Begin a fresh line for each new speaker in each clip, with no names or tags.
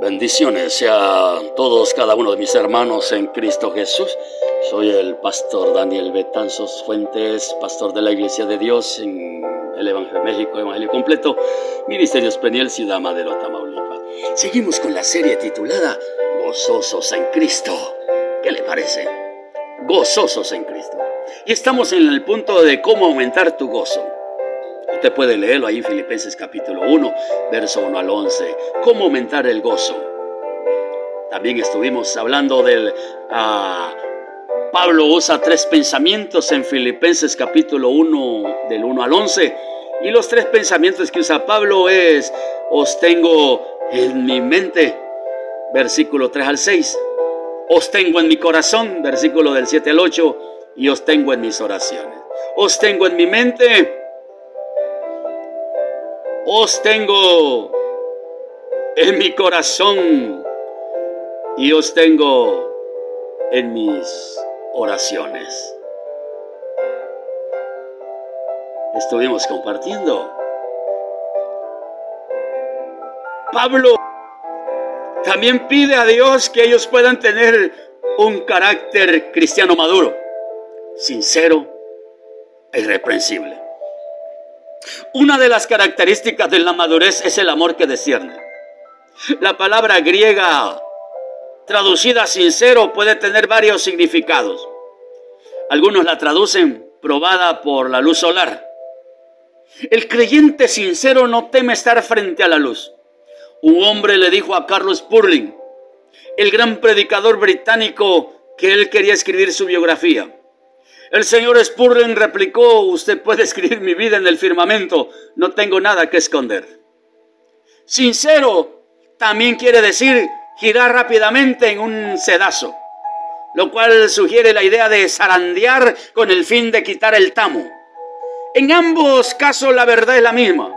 Bendiciones a todos, cada uno de mis hermanos en Cristo Jesús. Soy el pastor Daniel Betanzos Fuentes, pastor de la Iglesia de Dios en el Evangelio México, Evangelio Completo, Ministerio Peniel, Ciudad Madero, Tamaulipas. Seguimos con la serie titulada Gozosos en Cristo. ¿Qué le parece? Gozosos en Cristo. Y estamos en el punto de cómo aumentar tu gozo. Usted puede leerlo ahí en Filipenses capítulo 1, verso 1 al 11. ¿Cómo aumentar el gozo? También estuvimos hablando del... Ah, Pablo usa tres pensamientos en Filipenses capítulo 1, del 1 al 11. Y los tres pensamientos que usa Pablo es, os tengo en mi mente, versículo 3 al 6. Os tengo en mi corazón, versículo del 7 al 8. Y os tengo en mis oraciones. Os tengo en mi mente, os tengo en mi corazón y os tengo en mis oraciones. Estuvimos compartiendo. Pablo también pide a Dios que ellos puedan tener un carácter cristiano maduro, sincero e irreprensible. Una de las características de la madurez es el amor que desciende. La palabra griega traducida sincero puede tener varios significados. Algunos la traducen probada por la luz solar. El creyente sincero no teme estar frente a la luz. Un hombre le dijo a Carlos Spurling, el gran predicador británico, que él quería escribir su biografía. El señor Spurling replicó, usted puede escribir mi vida en el firmamento, no tengo nada que esconder. Sincero también quiere decir girar rápidamente en un sedazo, lo cual sugiere la idea de zarandear con el fin de quitar el tamo. En ambos casos la verdad es la misma.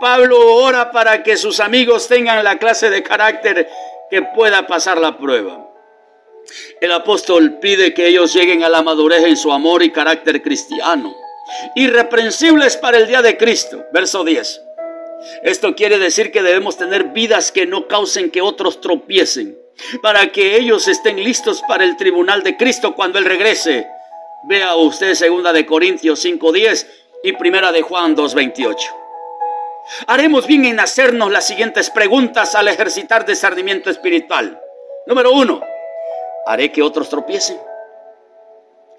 Pablo ora para que sus amigos tengan la clase de carácter que pueda pasar la prueba. El apóstol pide que ellos lleguen a la madurez en su amor y carácter cristiano, irreprensibles para el día de Cristo. Verso 10. Esto quiere decir que debemos tener vidas que no causen que otros tropiecen, para que ellos estén listos para el tribunal de Cristo cuando Él regrese. Vea usted segunda de Corintios 5.10 y primera de Juan 2.28. Haremos bien en hacernos las siguientes preguntas al ejercitar discernimiento espiritual. Número uno, haré que otros tropiecen.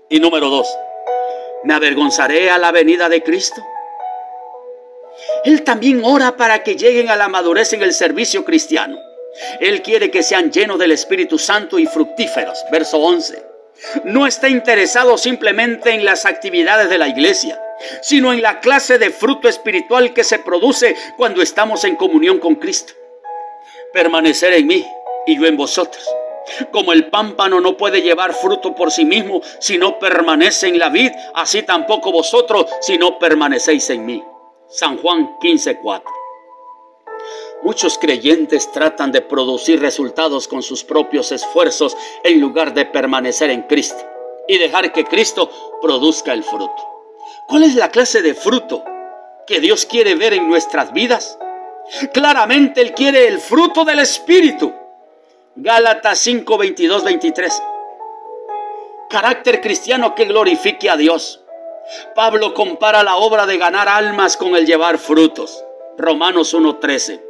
Y número dos, ¿me avergonzaré a la venida de Cristo? Él también ora para que lleguen a la madurez en el servicio cristiano. Él quiere que sean llenos del Espíritu Santo y fructíferos. Verso 11. No está interesado simplemente en las actividades de la iglesia, sino en la clase de fruto espiritual que se produce cuando estamos en comunión con Cristo. Permanecer en mí y yo en vosotros como el pámpano no puede llevar fruto por sí mismo si no permanece en la vid, así tampoco vosotros si no permanecéis en mí. San Juan 15:4. Muchos creyentes tratan de producir resultados con sus propios esfuerzos en lugar de permanecer en Cristo y dejar que Cristo produzca el fruto. ¿Cuál es la clase de fruto que Dios quiere ver en nuestras vidas? Claramente Él quiere el fruto del Espíritu Gálatas 5, 22, 23. Carácter cristiano que glorifique a Dios. Pablo compara la obra de ganar almas con el llevar frutos. Romanos 1.13.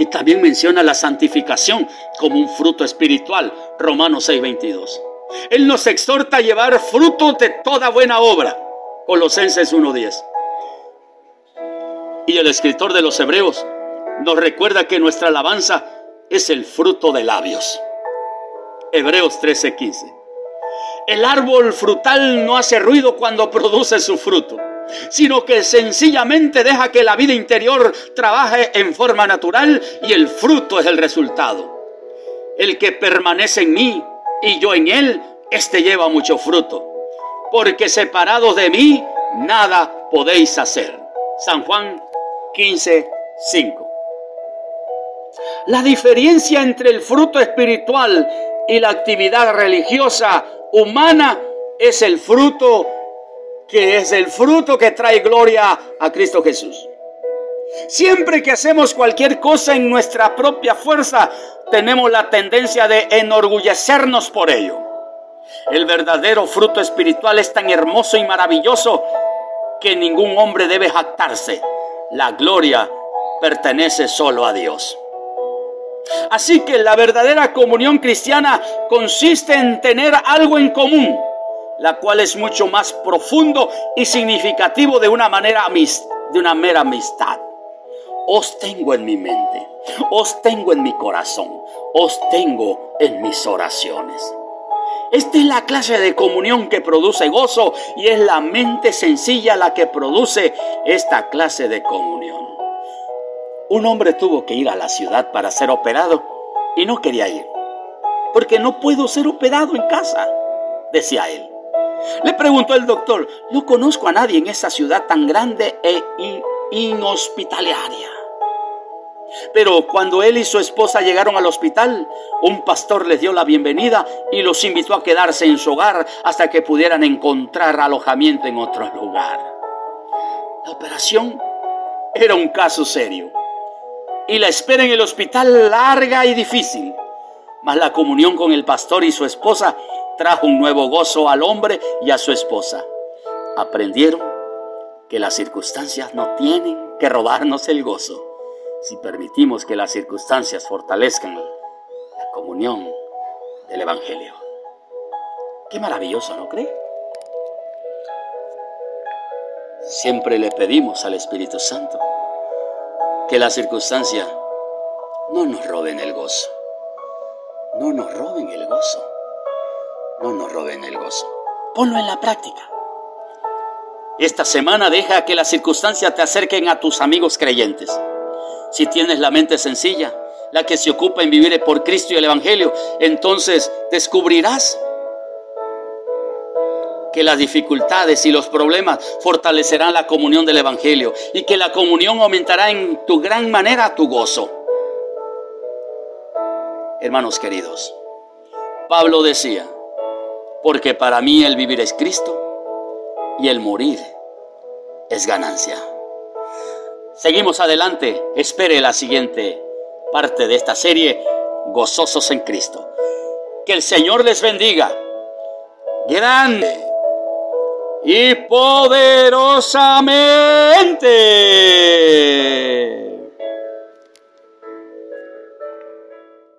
Y también menciona la santificación como un fruto espiritual. Romanos 6.22. Él nos exhorta a llevar frutos de toda buena obra. Colosenses 1.10. Y el escritor de los Hebreos nos recuerda que nuestra alabanza es el fruto de labios. Hebreos 13:15. El árbol frutal no hace ruido cuando produce su fruto, sino que sencillamente deja que la vida interior trabaje en forma natural y el fruto es el resultado. El que permanece en mí y yo en él, éste lleva mucho fruto, porque separados de mí, nada podéis hacer. San Juan 15:5. La diferencia entre el fruto espiritual y la actividad religiosa humana es el fruto que es el fruto que trae gloria a Cristo Jesús. Siempre que hacemos cualquier cosa en nuestra propia fuerza, tenemos la tendencia de enorgullecernos por ello. El verdadero fruto espiritual es tan hermoso y maravilloso que ningún hombre debe jactarse. La gloria pertenece solo a Dios. Así que la verdadera comunión cristiana consiste en tener algo en común, la cual es mucho más profundo y significativo de una manera de una mera amistad. Os tengo en mi mente, os tengo en mi corazón, os tengo en mis oraciones. Esta es la clase de comunión que produce gozo y es la mente sencilla la que produce esta clase de comunión. Un hombre tuvo que ir a la ciudad para ser operado y no quería ir, porque no puedo ser operado en casa, decía él. Le preguntó el doctor, no conozco a nadie en esa ciudad tan grande e inhospitalaria. Pero cuando él y su esposa llegaron al hospital, un pastor les dio la bienvenida y los invitó a quedarse en su hogar hasta que pudieran encontrar alojamiento en otro lugar. La operación era un caso serio y la espera en el hospital larga y difícil. Mas la comunión con el pastor y su esposa trajo un nuevo gozo al hombre y a su esposa. Aprendieron que las circunstancias no tienen que robarnos el gozo si permitimos que las circunstancias fortalezcan la comunión del Evangelio. Qué maravilloso, ¿no cree? Siempre le pedimos al Espíritu Santo que las circunstancias no nos roben el gozo. No nos roben el gozo. No nos roben el gozo. Ponlo en la práctica. Esta semana deja que las circunstancias te acerquen a tus amigos creyentes. Si tienes la mente sencilla, la que se ocupa en vivir por Cristo y el Evangelio, entonces descubrirás que las dificultades y los problemas fortalecerán la comunión del Evangelio y que la comunión aumentará en tu gran manera tu gozo. Hermanos queridos, Pablo decía, porque para mí el vivir es Cristo y el morir es ganancia. Seguimos adelante. Espere la siguiente parte de esta serie, Gozosos en Cristo. Que el Señor les bendiga. Grande y poderosamente.